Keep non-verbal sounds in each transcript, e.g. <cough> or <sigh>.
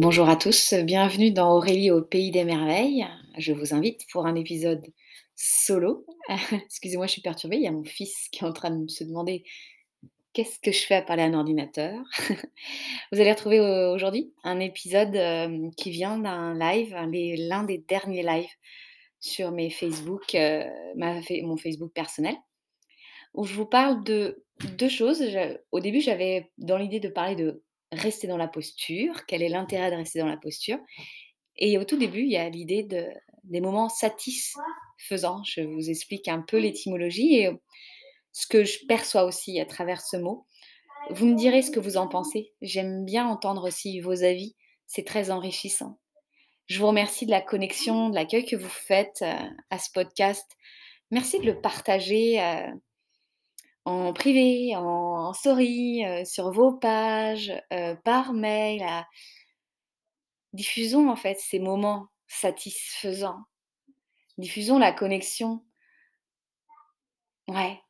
Bonjour à tous, bienvenue dans Aurélie au Pays des Merveilles. Je vous invite pour un épisode solo. <laughs> Excusez-moi, je suis perturbée, il y a mon fils qui est en train de se demander qu'est-ce que je fais à parler à un ordinateur. <laughs> vous allez retrouver aujourd'hui un épisode euh, qui vient d'un live, l'un des derniers lives sur euh, mon Facebook personnel, où je vous parle de deux choses. Au début, j'avais dans l'idée de parler de rester dans la posture, quel est l'intérêt de rester dans la posture. Et au tout début, il y a l'idée de, des moments satisfaisants. Je vous explique un peu l'étymologie et ce que je perçois aussi à travers ce mot. Vous me direz ce que vous en pensez. J'aime bien entendre aussi vos avis. C'est très enrichissant. Je vous remercie de la connexion, de l'accueil que vous faites euh, à ce podcast. Merci de le partager euh, en privé, en, story, euh, sur vos pages, euh, par mail. Diffusons en fait ces moments satisfaisants. Diffusons la connexion. Ouais.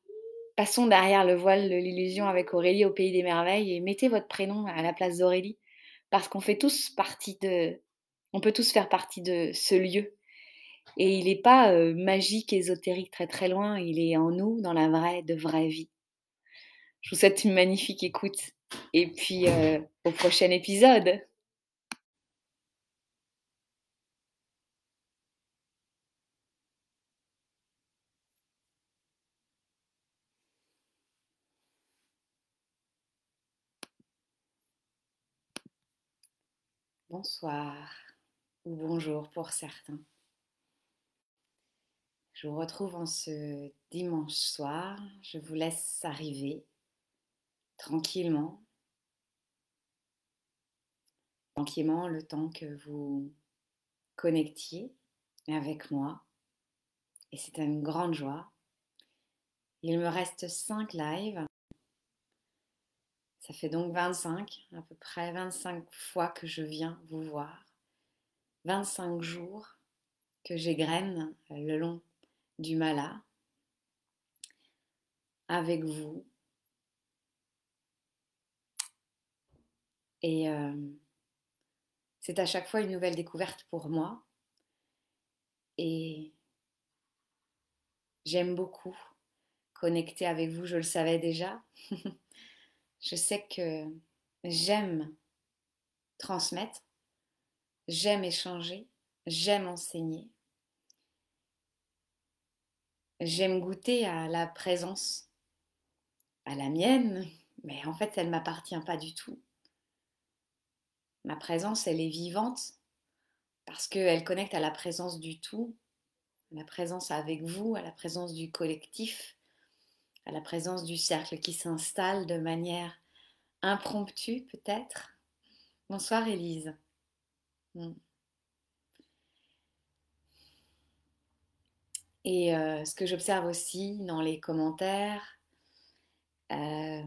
Passons derrière le voile de l'illusion avec Aurélie au pays des merveilles et mettez votre prénom à la place d'Aurélie parce qu'on fait tous partie de on peut tous faire partie de ce lieu. Et il n'est pas magique, ésotérique, très très loin, il est en nous, dans la vraie, de vraie vie. Je vous souhaite une magnifique écoute et puis au prochain épisode. Bonsoir ou bonjour pour certains. Je vous retrouve en ce dimanche soir. Je vous laisse arriver tranquillement, tranquillement le temps que vous connectiez avec moi. Et c'est une grande joie. Il me reste 5 lives. Ça fait donc 25, à peu près 25 fois que je viens vous voir. 25 jours que j'égrène le long du Mala avec vous Et c'est à chaque fois une nouvelle découverte pour moi. Et j'aime beaucoup connecter avec vous, je le savais déjà. <laughs> je sais que j'aime transmettre, j'aime échanger, j'aime enseigner. J'aime goûter à la présence, à la mienne, mais en fait, elle ne m'appartient pas du tout. Ma présence, elle est vivante parce qu'elle connecte à la présence du tout, à la présence avec vous, à la présence du collectif, à la présence du cercle qui s'installe de manière impromptue peut-être. Bonsoir Élise. Hmm. Et euh, ce que j'observe aussi dans les commentaires euh,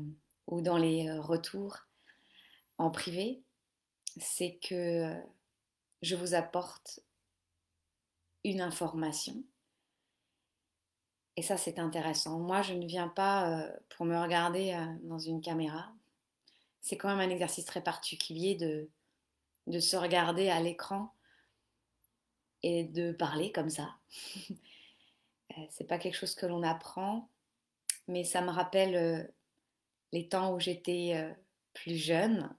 ou dans les euh, retours en privé, c'est que je vous apporte une information. Et ça, c'est intéressant. Moi, je ne viens pas pour me regarder dans une caméra. C'est quand même un exercice très particulier de, de se regarder à l'écran et de parler comme ça. <laughs> c'est pas quelque chose que l'on apprend, mais ça me rappelle les temps où j'étais plus jeune,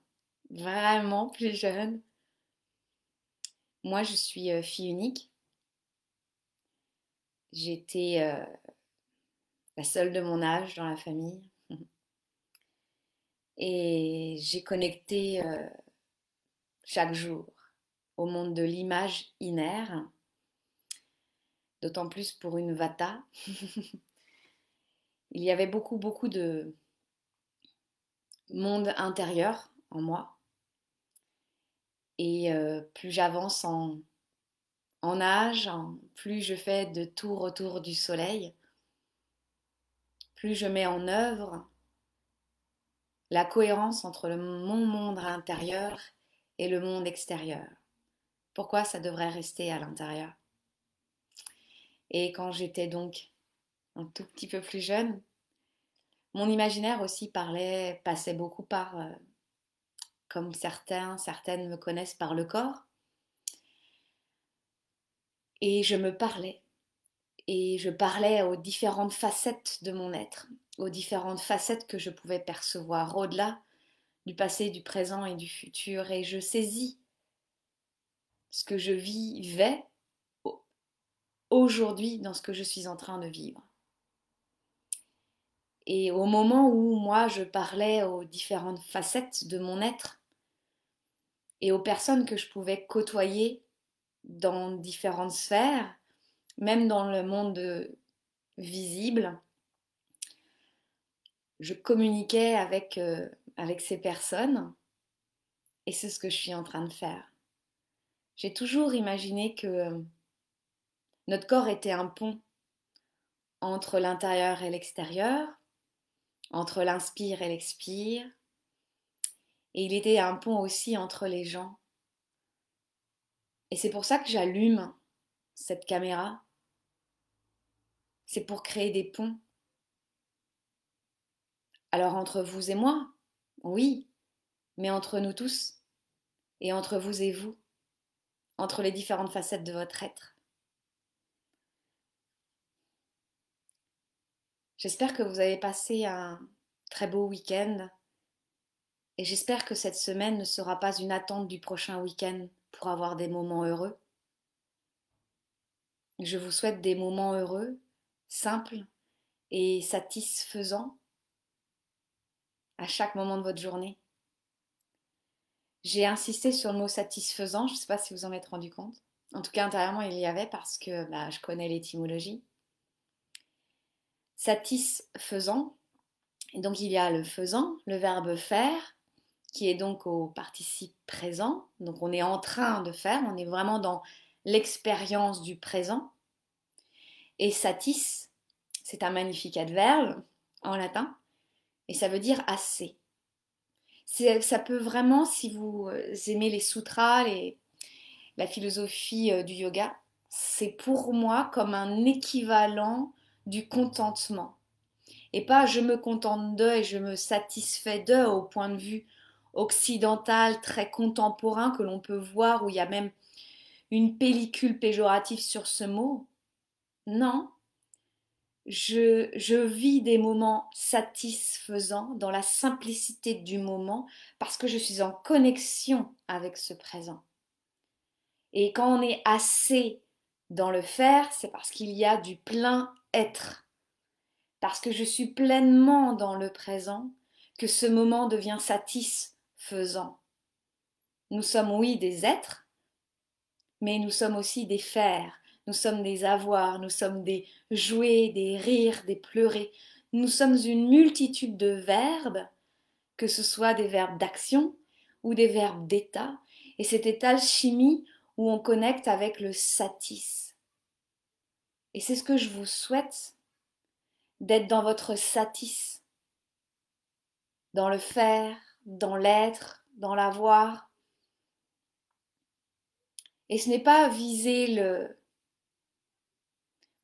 vraiment plus jeune. Moi, je suis euh, fille unique. J'étais euh, la seule de mon âge dans la famille. <laughs> Et j'ai connecté euh, chaque jour au monde de l'image inaire, d'autant plus pour une vata. <laughs> Il y avait beaucoup, beaucoup de monde intérieur en moi. Et euh, plus j'avance en, âge, plus je fais de tours autour du soleil, plus je mets en œuvre la cohérence entre le, mon monde intérieur et le monde extérieur. Pourquoi ça devrait rester à l'intérieur? Et quand j'étais donc un tout petit peu plus jeune, mon imaginaire aussi parlait, passait beaucoup par euh, comme certains, certaines me connaissent par le corps. Et je me parlais. Et je parlais aux différentes facettes de mon être, aux différentes facettes que je pouvais percevoir au-delà du passé, du présent et du futur. Et je saisis ce que je vivais aujourd'hui dans ce que je suis en train de vivre. Et au moment où moi je parlais aux différentes facettes de mon être et aux personnes que je pouvais côtoyer dans différentes sphères, même dans le monde visible, je communiquais avec, euh, avec ces personnes et c'est ce que je suis en train de faire. J'ai toujours imaginé que euh, notre corps était un pont entre l'intérieur et l'extérieur, entre l'inspire et l'expire, et il était un pont aussi entre les gens. Et c'est pour ça que j'allume cette caméra. C'est pour créer des ponts. Alors entre vous et moi, oui, mais entre nous tous, et entre vous et vous, entre les différentes facettes de votre être. J'espère que vous avez passé un très beau week-end et j'espère que cette semaine ne sera pas une attente du prochain week-end pour avoir des moments heureux. Je vous souhaite des moments heureux, simples et satisfaisants à chaque moment de votre journée. J'ai insisté sur le mot satisfaisant, je ne sais pas si vous en êtes rendu compte. En tout cas, intérieurement, il y avait parce que bah, je connais l'étymologie satisfaisant. Et donc il y a le faisant, le verbe faire, qui est donc au participe présent. Donc on est en train de faire, on est vraiment dans l'expérience du présent. Et satis, c'est un magnifique adverbe en latin, et ça veut dire assez. Ça peut vraiment, si vous euh, aimez les sutras, et la philosophie euh, du yoga, c'est pour moi comme un équivalent du contentement. Et pas je me contente de et je me satisfais de au point de vue occidental très contemporain que l'on peut voir où il y a même une pellicule péjorative sur ce mot. Non, je, je, vis des moments satisfaisants dans la simplicité du moment parce que je suis en connexion avec ce présent. Et quand on est assez dans le faire, c'est parce qu'il y a du plein être. Parce que je suis pleinement dans le présent que ce moment devient satisfaisant. Nous sommes, oui, des êtres, mais nous sommes aussi des faire, nous sommes des avoirs, nous sommes des jouets, des rires, des pleurer. Nous sommes une multitude de verbes, que ce soit des verbes d'action ou des verbes d'état, et cette état chimie où on connecte avec le satis. Et c'est ce que je vous souhaite, d'être dans votre satis, dans le faire, dans l'être, dans l'avoir. Et ce n'est pas viser le...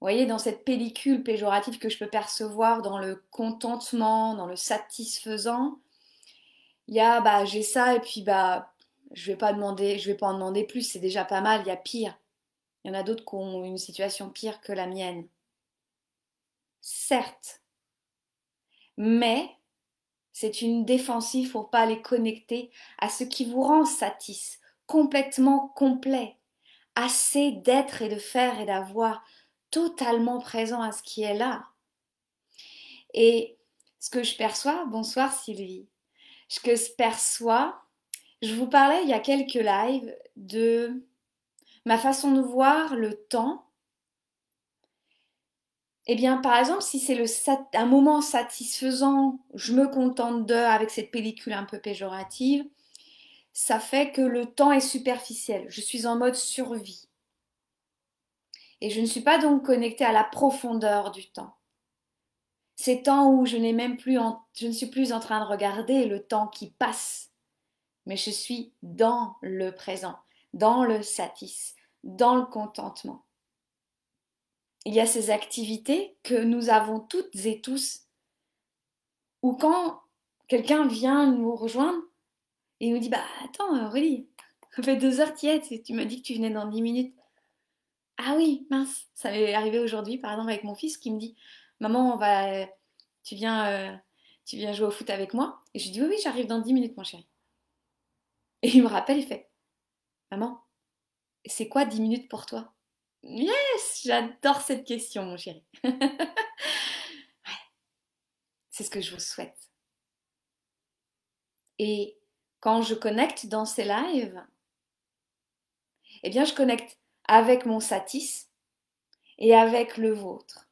Vous voyez, dans cette pellicule péjorative que je peux percevoir dans le contentement, dans le satisfaisant, il y a bah j'ai ça et puis bah je vais pas demander, je vais pas en demander plus, c'est déjà pas mal, il y a pire. Il y en a d'autres qui ont une situation pire que la mienne. Certes. Mais c'est une défensive pour pas les connecter à ce qui vous rend satis, complètement complet, assez d'être et de faire et d'avoir, totalement présent à ce qui est là. Et ce que je perçois, bonsoir Sylvie, ce que je perçois, je vous parlais il y a quelques lives de ma façon de voir le temps, eh bien, par exemple, si c'est un moment satisfaisant, je me contente de, avec cette pellicule un peu péjorative, ça fait que le temps est superficiel. Je suis en mode survie. Et je ne suis pas donc connectée à la profondeur du temps. Ces temps où je n'ai même plus, je ne suis plus en train de regarder le temps qui passe, mais je suis dans le présent, dans le satis, dans le contentement. Il y a ces activités que nous avons toutes et tous, où quand quelqu'un vient nous rejoindre, Et nous dit Bah attends, Aurélie, ça fait deux heures qu'il est, tu m'as dit que tu venais dans dix minutes. Ah oui, mince, ça m'est arrivé aujourd'hui, par exemple, avec mon fils qui me dit Maman, on va, tu, viens, euh, tu viens jouer au foot avec moi Et je lui dis Oui, oui, j'arrive dans dix minutes, mon chéri. Et il me rappelle, il fait Maman, c'est quoi dix minutes pour toi? Yes, j'adore cette question, mon chéri. <laughs> C'est ce que je vous souhaite. Et quand je connecte dans ces lives, eh bien, je connecte avec mon satis et avec le vôtre.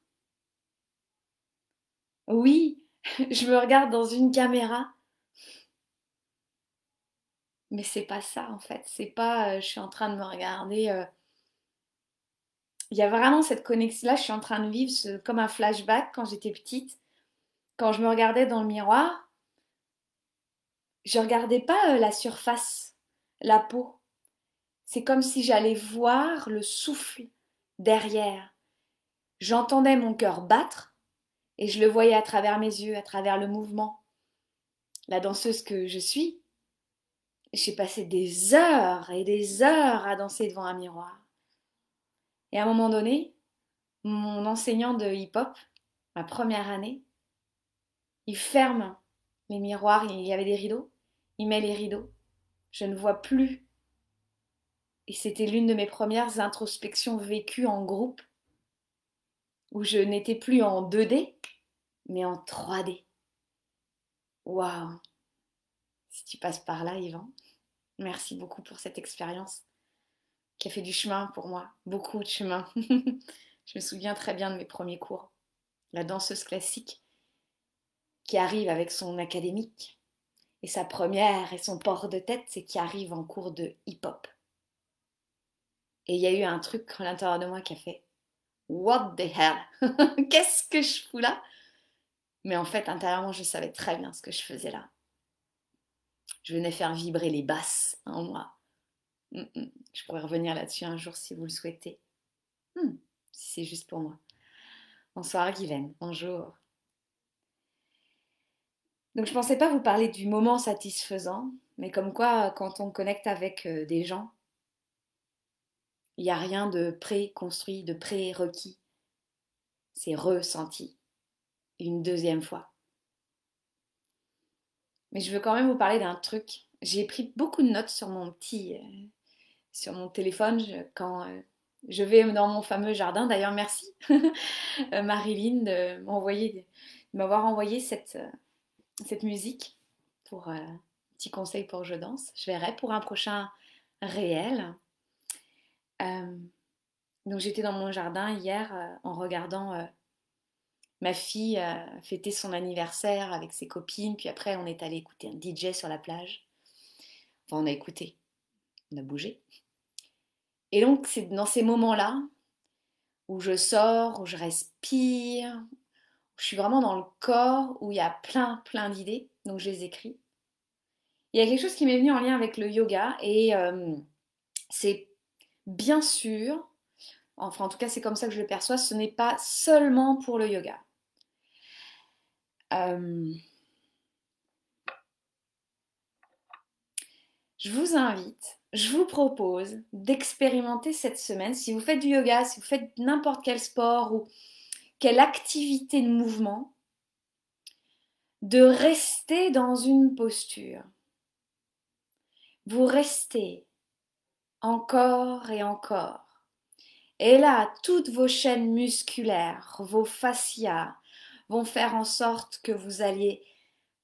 Oui, <laughs> je me regarde dans une caméra, mais c'est pas ça en fait. C'est pas, je suis en train de me regarder. Il y a vraiment cette connexion. Là, je suis en train de vivre comme un flashback quand j'étais petite, quand je me regardais dans le miroir. Je regardais pas la surface, la peau. C'est comme si j'allais voir le souffle derrière. J'entendais mon cœur battre et je le voyais à travers mes yeux, à travers le mouvement. La danseuse que je suis, j'ai passé des heures et des heures à danser devant un miroir. Et à un moment donné, mon enseignant de hip-hop, ma première année, il ferme les miroirs, il y avait des rideaux, il met les rideaux. Je ne vois plus et c'était l'une de mes premières introspections vécues en groupe, où je n'étais plus en 2D, mais en 3D. Waouh Si tu passes par là, Yvan, merci beaucoup pour cette expérience qui a fait du chemin pour moi, beaucoup de chemin. <laughs> je me souviens très bien de mes premiers cours. La danseuse classique qui arrive avec son académique, et sa première et son port de tête, c'est qui arrive en cours de hip-hop. Et il y a eu un truc à l'intérieur de moi qui a fait What the hell? <laughs> Qu'est-ce que je fous là? Mais en fait, intérieurement, je savais très bien ce que je faisais là. Je venais faire vibrer les basses en moi. Mm, mm. Je pourrais revenir là-dessus un jour si vous le souhaitez. Hmm, si c'est juste pour moi. Bonsoir Guylaine, bonjour. Donc je ne pensais pas vous parler du moment satisfaisant, mais comme quoi quand on connecte avec euh, des gens, il n'y a rien de pré-construit, de pré-requis. C'est ressenti. Une deuxième fois. Mais je veux quand même vous parler d'un truc. J'ai pris beaucoup de notes sur mon petit, euh, sur mon téléphone quand euh, je vais dans mon fameux jardin. D'ailleurs, merci <laughs> euh, Marilyn de m'avoir envoyé cette, musique pour un petit conseil pour je danse. Je verrai pour un prochain réel. Euh, donc j'étais dans mon jardin hier euh, en regardant euh, ma fille fêter son anniversaire avec ses copines, puis après on est allé écouter un DJ sur la plage. Enfin on a écouté, on a bougé. Et donc c'est dans ces moments-là où je sors, où je respire, où je suis vraiment dans le corps, où il y a plein plein d'idées, donc je les écris. Il y a quelque chose qui m'est venu en lien avec le yoga et c'est bien sûr, enfin en tout cas c'est comme ça que je le perçois, ce n'est pas seulement pour le yoga. Euh, je vous invite, je vous propose d'expérimenter cette semaine, si vous faites du yoga, si vous faites n'importe quel sport ou quelle activité de mouvement, de rester dans une posture. Vous restez encore et encore. Et là, toutes vos chaînes musculaires, vos fascias vont faire en sorte que vous alliez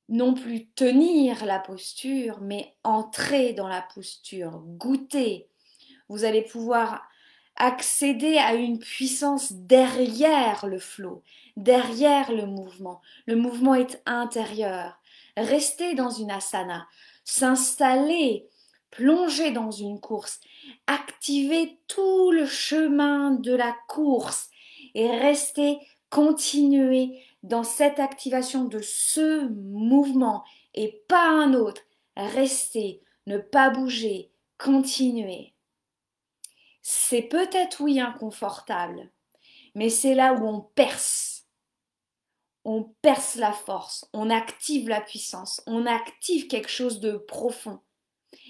non plus tenir la posture, mais entrer dans la posture, goûter. Vous allez pouvoir accéder à une puissance derrière le flot, derrière le mouvement. Le mouvement est intérieur. Rester dans une asana, s'installer plonger dans une course, activer tout le chemin de la course et rester, continuer dans cette activation de ce mouvement et pas un autre. Rester, ne pas bouger, continuer. C'est peut-être oui inconfortable, mais c'est là où on perce. On perce la force, on active la puissance, on active quelque chose de profond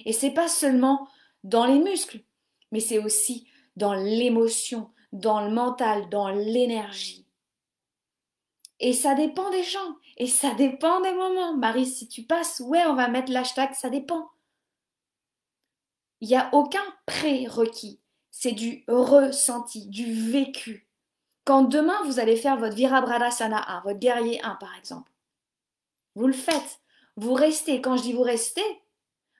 Et c'est pas seulement dans les muscles, mais c'est aussi dans l'émotion, dans le mental, dans l'énergie. Et ça dépend des gens, et ça dépend des moments. Marie, si tu passes, ouais, on va mettre l'hashtag, ça dépend. Il n'y a aucun prérequis, c'est du ressenti, du vécu. Quand demain vous allez faire votre Virabradasana 1, votre guerrier 1 par exemple, vous le faites, vous restez. Quand je dis vous restez,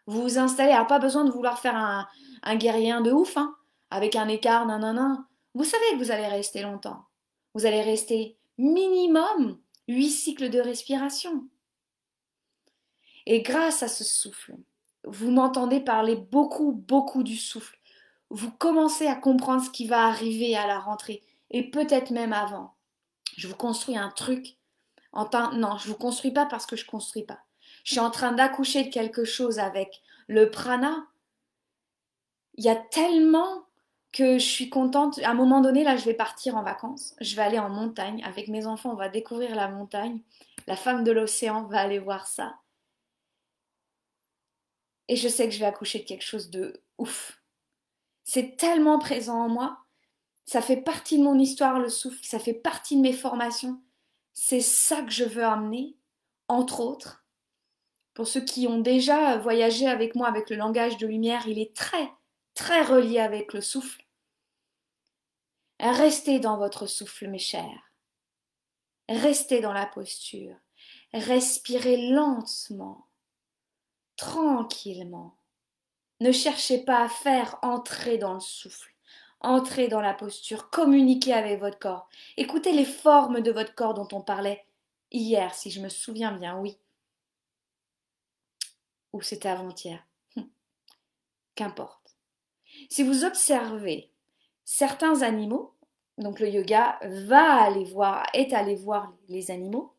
vous vous installez. Alors pas besoin de vouloir faire un, guerrier 1 de ouf, hein, avec un écart, nanana. Vous savez que vous allez rester longtemps. Vous allez rester minimum 8 cycles de respiration. Et grâce à ce souffle, vous m'entendez parler beaucoup, beaucoup du souffle. Vous commencez à comprendre ce qui va arriver à la rentrée et peut-être même avant. Je vous construis un truc. En non, je vous construis pas parce que je construis pas. Je suis en train d'accoucher de quelque chose avec le prana. Il y a tellement que je suis contente. À un moment donné, là, je vais partir en vacances. Je vais aller en montagne. Avec mes enfants, on va découvrir la montagne. La femme de l'océan va aller voir ça. Et je sais que je vais accoucher de quelque chose de ouf. C'est tellement présent en moi. Ça fait partie de mon histoire, le souffle. Ça fait partie de mes formations. C'est ça que je veux amener, entre autres. Pour ceux qui ont déjà voyagé avec moi avec le langage de lumière, il est très, très relié avec le souffle. Restez dans votre souffle, mes chers. Restez dans la posture. Respirez lentement, tranquillement. Ne cherchez pas à faire entrer dans le souffle. Entrez dans la posture, communiquez avec votre corps. Écoutez les formes de votre corps dont on parlait hier, si je me souviens bien, oui. Ou c'était avant-hier. Hum. Qu'importe. Si vous observez certains animaux, donc le yoga va aller voir, est allé voir les animaux,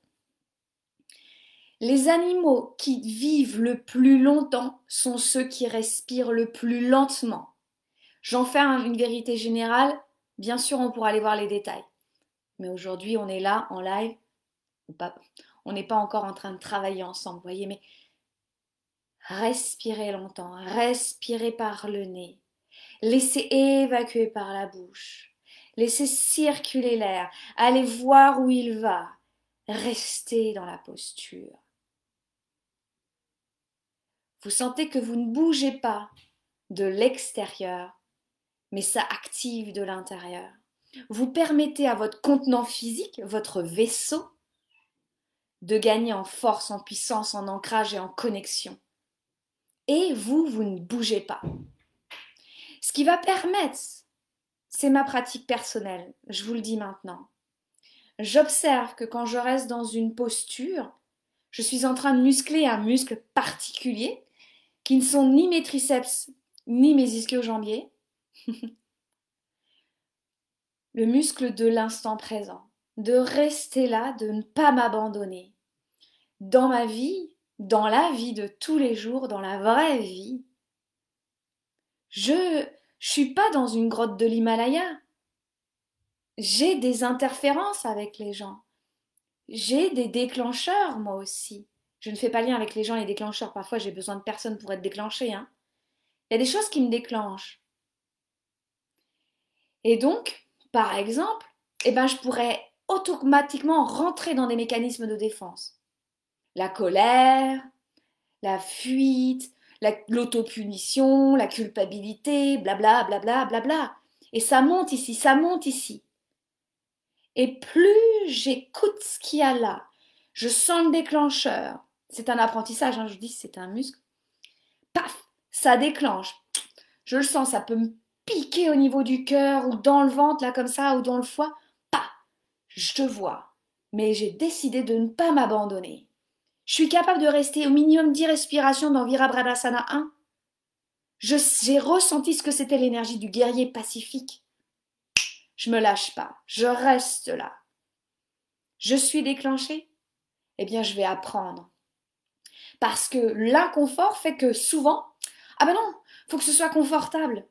les animaux qui vivent le plus longtemps sont ceux qui respirent le plus lentement. J'en fais une vérité générale. Bien sûr, on pourra aller voir les détails. Mais aujourd'hui, on est là en live. On n'est pas encore en train de travailler ensemble, vous voyez, mais respirez longtemps, respirez par le nez. Laissez évacuer par la bouche. Laissez circuler l'air. Allez voir où il va. Restez dans la posture. Vous sentez que vous ne bougez pas de l'extérieur, mais ça active de l'intérieur. Vous permettez à votre contenant physique, votre vaisseau, de gagner en force, en puissance, en ancrage et en connexion. Et vous, vous ne bougez pas. Ce qui va permettre, c'est ma pratique personnelle, je vous le dis maintenant. J'observe que quand je reste dans une posture, je suis en train de muscler un muscle particulier qui ne sont ni mes triceps ni mes ischio-jambiers, <laughs> le muscle de l'instant présent, de rester là, de ne pas m'abandonner. Dans ma vie, dans la vie de tous les jours, dans la vraie vie, je ne suis pas dans une grotte de l'Himalaya. J'ai des interférences avec les gens. J'ai des déclencheurs, moi aussi. Je ne fais pas lien avec les gens les déclencheurs. Parfois, j'ai besoin de personnes pour être déclenché. Hein. Il y a des choses qui me déclenchent. Et donc, par exemple, eh ben, je pourrais automatiquement rentrer dans des mécanismes de défense. La colère, la fuite, l'autopunition, la, culpabilité, blabla, blabla, blabla. Et ça monte ici, ça monte ici. Et plus j'écoute ce qu'il y a là, je sens le déclencheur. C'est un apprentissage, hein, je dis c'est un muscle. Paf, ça déclenche. Je le sens, ça peut me piquer au niveau du cœur ou dans le ventre, là comme ça, ou dans le foie, pas, je te vois. Mais j'ai décidé de ne pas m'abandonner. Je suis capable de rester au minimum 10 respirations dans Virabhadasana 1. J'ai ressenti ce que c'était l'énergie du guerrier pacifique. Je me lâche pas, je reste là. Je suis déclenchée Eh bien, je vais apprendre. Parce que l'inconfort fait que souvent, ah ben non, faut que ce soit confortable.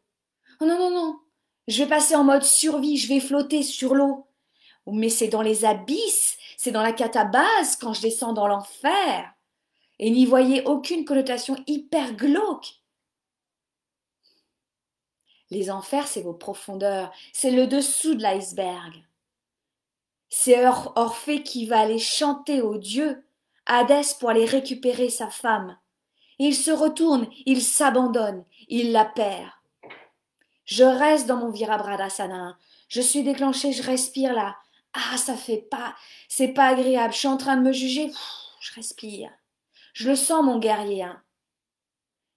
Oh non, non, non. Je vais passer en mode survie, je vais flotter sur l'eau. Mais c'est dans les abysses, c'est dans la catabase quand je descends dans l'enfer. Et n'y voyez aucune connotation hyper glauque. Les enfers, c'est vos profondeurs, c'est le dessous de l'iceberg. C'est Orphée qui va aller chanter aux dieux, Hadès pour aller récupérer sa femme. Il se retourne, il s'abandonne, il la perd. Je reste dans mon Virabhadasana. Je suis déclenchée, je respire là. Ah, ça fait pas, c'est pas agréable. Je suis en train de me juger. je respire. Je le sens, mon guerrier. Hein.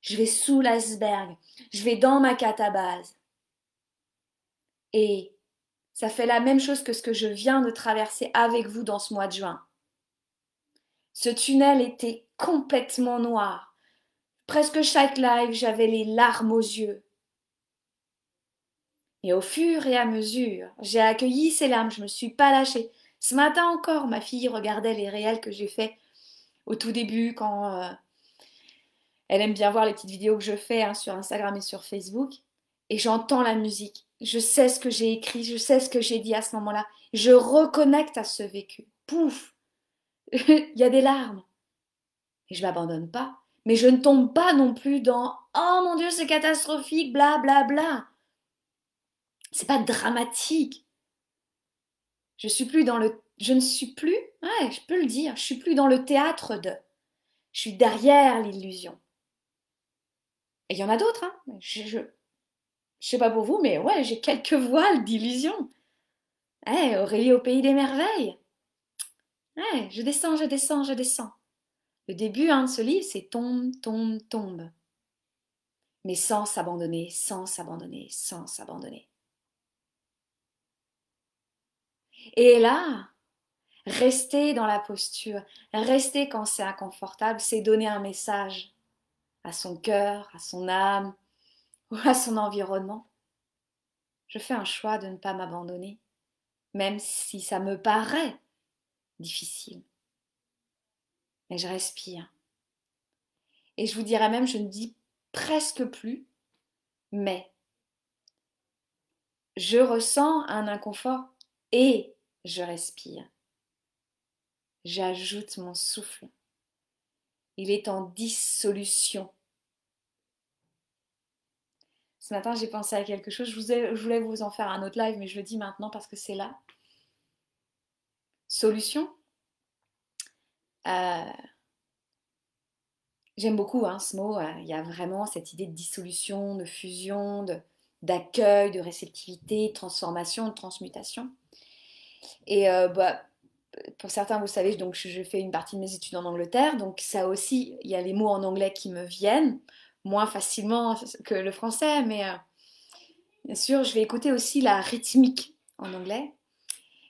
Je vais sous l'iceberg. Je vais dans ma catabase. Et ça fait la même chose que ce que je viens de traverser avec vous dans ce mois de juin. Ce tunnel était complètement noir. Presque chaque live, j'avais les larmes aux yeux. Et au fur et à mesure, j'ai accueilli ces larmes, je ne me suis pas lâchée. Ce matin encore, ma fille regardait les réels que j'ai faits au tout début quand euh, elle aime bien voir les petites vidéos que je fais hein, sur Instagram et sur Facebook. Et j'entends la musique. Je sais ce que j'ai écrit, je sais ce que j'ai dit à ce moment-là. Je reconnecte à ce vécu. Pouf <laughs> Il y a des larmes. Et je m'abandonne pas. Mais je ne tombe pas non plus dans Oh mon Dieu, c'est catastrophique, bla bla bla. C'est pas dramatique. Je suis plus dans le. Je ne suis plus. Ouais, je peux le dire. Je suis plus dans le théâtre de. Je suis derrière l'illusion. Et il y en a d'autres. Hein. Je, je, sais pas pour vous, mais ouais, j'ai quelques <laughs> voiles d'illusion. Eh, Aurélie au pays des merveilles. Je descends, je descends, je descends. Le début hein, de ce livre, c'est tombe, tombe, tombe. Mais sans s'abandonner, sans s'abandonner, sans s'abandonner. Et là, rester dans la posture, rester quand c'est inconfortable, c'est donner un message à son cœur, à son âme <laughs> ou à son environnement. Je fais un choix de ne pas m'abandonner, même si ça me paraît difficile. Mais je respire. Et je vous dirais même, je ne dis presque plus, mais je ressens un inconfort et je respire. J'ajoute mon souffle. Il est en dissolution. Ce matin, j'ai pensé à quelque chose. Je, voulais vous en faire un autre live, mais je le dis maintenant parce que c'est là. Solution? Euh, j'aime beaucoup hein, ce mot. Euh, il y a vraiment cette idée de dissolution, de fusion, d'accueil, de, réceptivité, de transformation, de transmutation. Et euh, bah, pour certains, vous savez, donc je, fais une partie de mes études en Angleterre, donc ça aussi, il y a les mots en anglais qui me viennent moins facilement que le français, mais euh, bien sûr, je vais écouter aussi la rythmique en anglais.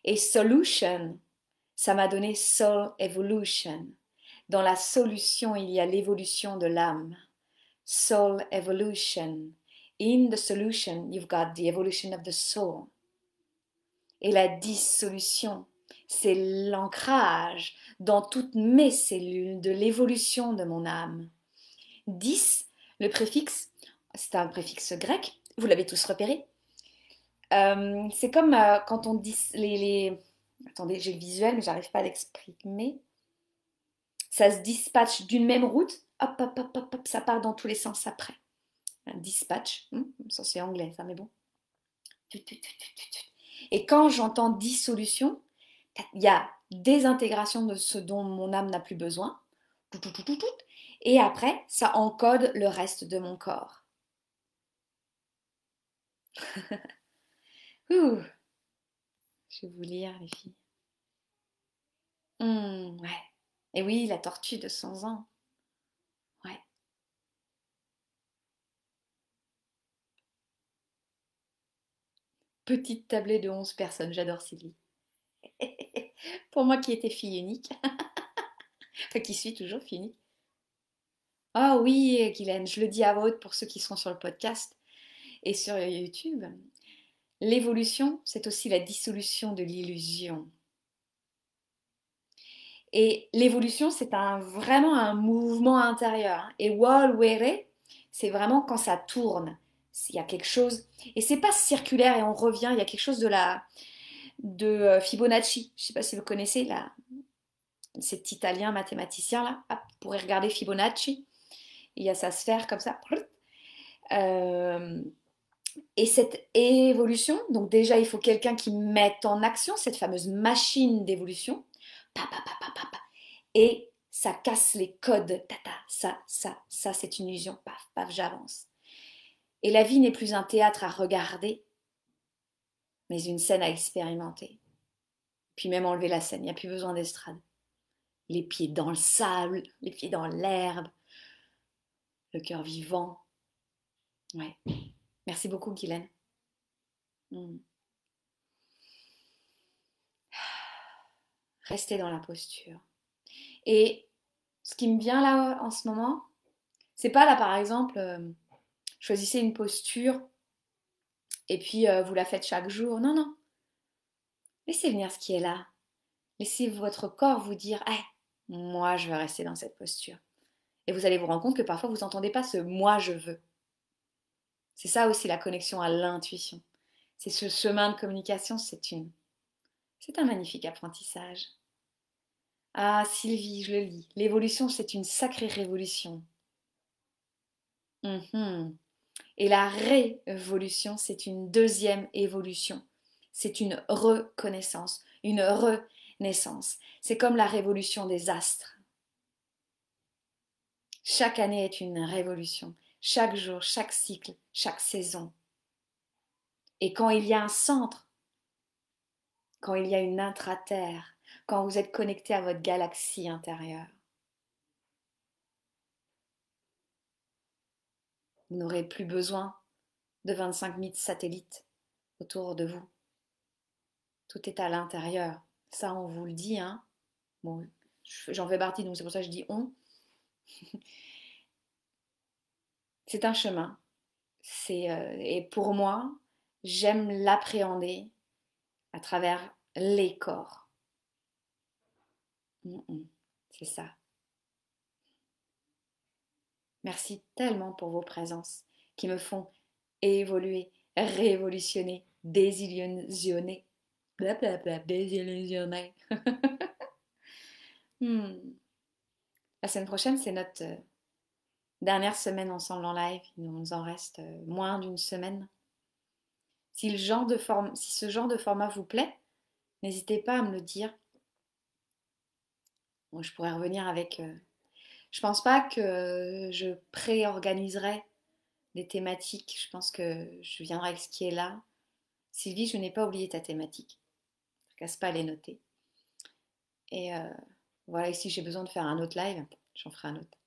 Et solution, ça m'a donné soul evolution. Dans la solution, il y a l'évolution de l'âme. Soul evolution. In the solution, you've got the evolution of the soul. Et la dissolution, c'est l'ancrage dans toutes mes cellules de l'évolution de mon âme. 10, le préfixe, c'est un préfixe grec, vous l'avez tous repéré. Euh, c'est comme euh, quand on dit les, Attendez, j'ai le visuel, mais j'arrive pas à l'exprimer. Ça se dispatche d'une même route, hop, hop, hop, hop, hop, ça part dans tous les sens après. Dispatch, hmm, ça c'est anglais, ça, mais bon. Et quand j'entends dissolution, il y a désintégration de ce dont mon âme n'a plus besoin. Et après, ça encode le reste de mon corps. <laughs> Je vais vous lire, les filles. Mmh, ouais. Et oui, la tortue de 100 ans. Petite tablée de 11 personnes. J'adore Sylvie. <laughs> Pour moi qui étais fille unique. <laughs> qui suis toujours fille unique. Ah oui, Guylaine, je le dis à haute pour ceux qui sont sur le podcast et sur YouTube. L'évolution, c'est aussi la dissolution de l'illusion. Et l'évolution, c'est un, vraiment un mouvement intérieur. Et wall c'est vraiment quand ça tourne il y a quelque chose, et c'est pas circulaire et on revient, il y a quelque chose de la de euh, Fibonacci. Je sais pas si vous connaissez là, cet italien mathématicien là. Vous pourrez regarder Fibonacci. Il y a sa sphère comme ça. Euh, et cette évolution, donc déjà il faut quelqu'un qui mette en action cette fameuse machine d'évolution, et ça casse les codes, ça, ça, ça c'est une illusion, paf, paf, j'avance. Et la vie n'est plus un théâtre à regarder, mais une scène à expérimenter. Puis même enlever la scène, il n'y a plus besoin d'estrade. Les pieds dans le sable, les pieds dans l'herbe, le cœur vivant. Ouais. Merci beaucoup, Guylaine. Hmm. Restez dans la posture. Et ce qui me vient là en ce moment, c'est pas là par exemple, euh, choisissez une posture et puis euh, vous la faites chaque jour. Non, non. Laissez venir ce qui est là. Laissez votre corps vous dire, eh, moi je veux rester dans cette posture. Et vous allez vous rendre compte que parfois vous n'entendez pas ce moi je veux. C'est ça aussi la connexion à l'intuition. C'est ce chemin de communication, c'est une. C'est un magnifique apprentissage. Ah, Sylvie, je le lis. L'évolution, c'est une sacrée révolution. Mhm. Et la révolution, c'est une deuxième évolution. C'est une reconnaissance, une renaissance. C'est comme la révolution des astres. Chaque année est une révolution chaque jour, chaque cycle, chaque saison. Et quand il y a un centre, quand il y a une intra-terre, quand vous êtes connecté à votre galaxie intérieure, vous n'aurez plus besoin de 25 000 satellites autour de vous. Tout est à l'intérieur. Ça, on vous le dit, hein. Bon, j'en fais partie, donc c'est pour ça que je dis on. <laughs> c'est un chemin. C'est, euh, et pour moi, j'aime l'appréhender à travers les corps. C'est ça. Merci tellement pour vos présences qui me font évoluer, révolutionner, désillusionner. Blablabla, désillusionner. <laughs> Hmm. La semaine prochaine, c'est notre euh, Dernière semaine ensemble en live, il nous en reste euh, moins d'une semaine. Si, le genre de si ce genre de format vous plaît, n'hésitez pas à me le dire. Moi, je pourrais revenir avec. Euh, je pense pas que je préorganiserai des thématiques. Je pense que je viendrai avec ce qui est là. Sylvie, je n'ai pas oublié ta thématique. Je casse pas les noter. Et euh, voilà, ici j'ai besoin de faire un autre live, j'en ferai un autre.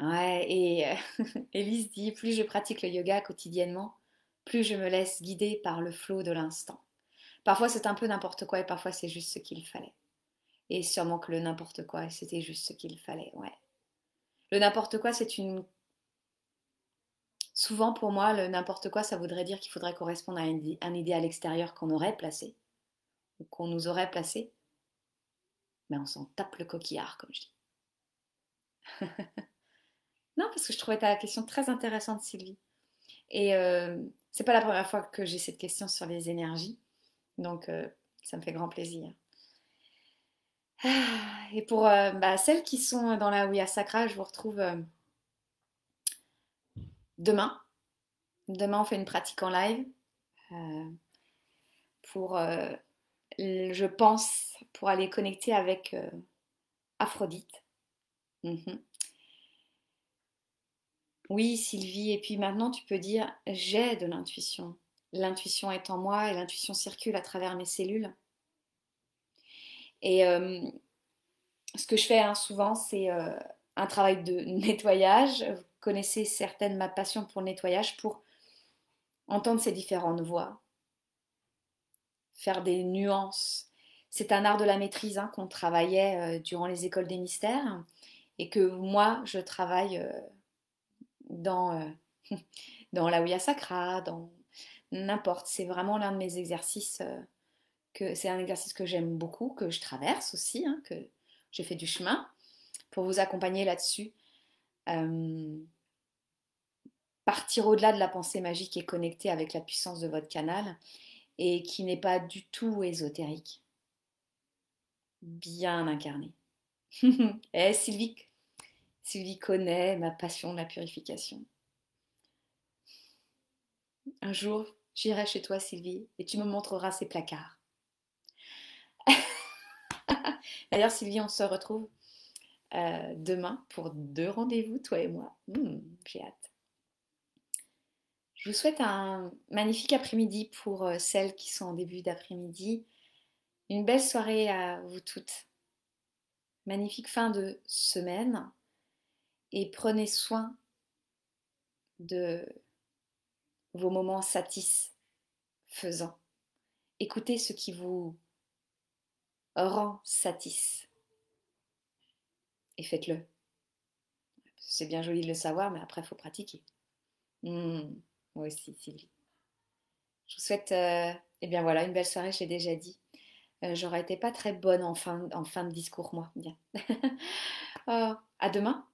Ouais, et euh, <laughs> Elise dit plus je pratique le yoga quotidiennement, plus je me laisse guider par le flot de l'instant. Parfois c'est un peu n'importe quoi et parfois c'est juste ce qu'il fallait. Et sûrement que le n'importe quoi, c'était juste ce qu'il fallait, ouais. Le n'importe quoi, c'est une. Souvent pour moi, le n'importe quoi, ça voudrait dire qu'il faudrait correspondre à un idéal extérieur qu'on aurait placé, ou qu'on nous aurait placé. Mais on s'en tape le coquillard, comme je dis. <laughs> Non, parce que je trouvais ta question très intéressante, Sylvie. Et euh, c'est pas la première fois que j'ai cette question sur les énergies. Donc, euh, ça me fait grand plaisir. Ah, et pour euh, bah, celles qui sont dans la Ouya Sacra, je vous retrouve euh, demain. Demain, on fait une pratique en live. pour, je pense, pour aller connecter avec Aphrodite. Mhm. Oui, Sylvie, et puis maintenant tu peux dire j'ai de l'intuition. L'intuition est en moi et l'intuition circule à travers mes cellules. Et euh, ce que je fais hein, souvent, c'est euh, un travail de <laughs> nettoyage. Vous connaissez certaines ma passion pour le nettoyage, pour entendre ces différentes voix, faire des nuances. C'est un art de la maîtrise hein, qu'on travaillait euh, durant les écoles des mystères et que moi, je travaille dans, <laughs> dans la Ouya Sacra, dans n'importe. C'est vraiment l'un de mes exercices. C'est un exercice que j'aime beaucoup, que je traverse aussi, hein, que j'ai fait du chemin pour vous accompagner là-dessus. Euh, partir au-delà de la pensée magique et connecter avec la puissance de votre canal et qui n'est pas du tout ésotérique. Bien incarné. <laughs> eh Sylvie, Sylvie connaît ma passion de la purification. Un jour, j'irai chez toi, Sylvie, et tu me montreras ces placards. D'ailleurs, Sylvie, on se retrouve euh, demain pour deux rendez-vous, toi et moi. Hmm, j'ai hâte. Je vous souhaite un magnifique après-midi pour euh, celles qui sont en début d'après-midi. Une belle soirée à vous toutes. Magnifique fin de semaine. Et prenez soin de vos moments satisfaisants. Écoutez ce qui vous rend satis. Et faites-le. C'est bien joli de le savoir, mais après, il faut pratiquer. Hmm, moi aussi, Sylvie. Je vous souhaite, euh, eh bien voilà, une belle soirée, j'ai déjà dit. Euh, j'aurais été pas très bonne en fin, de discours, moi. Bien. <laughs> oh, à demain.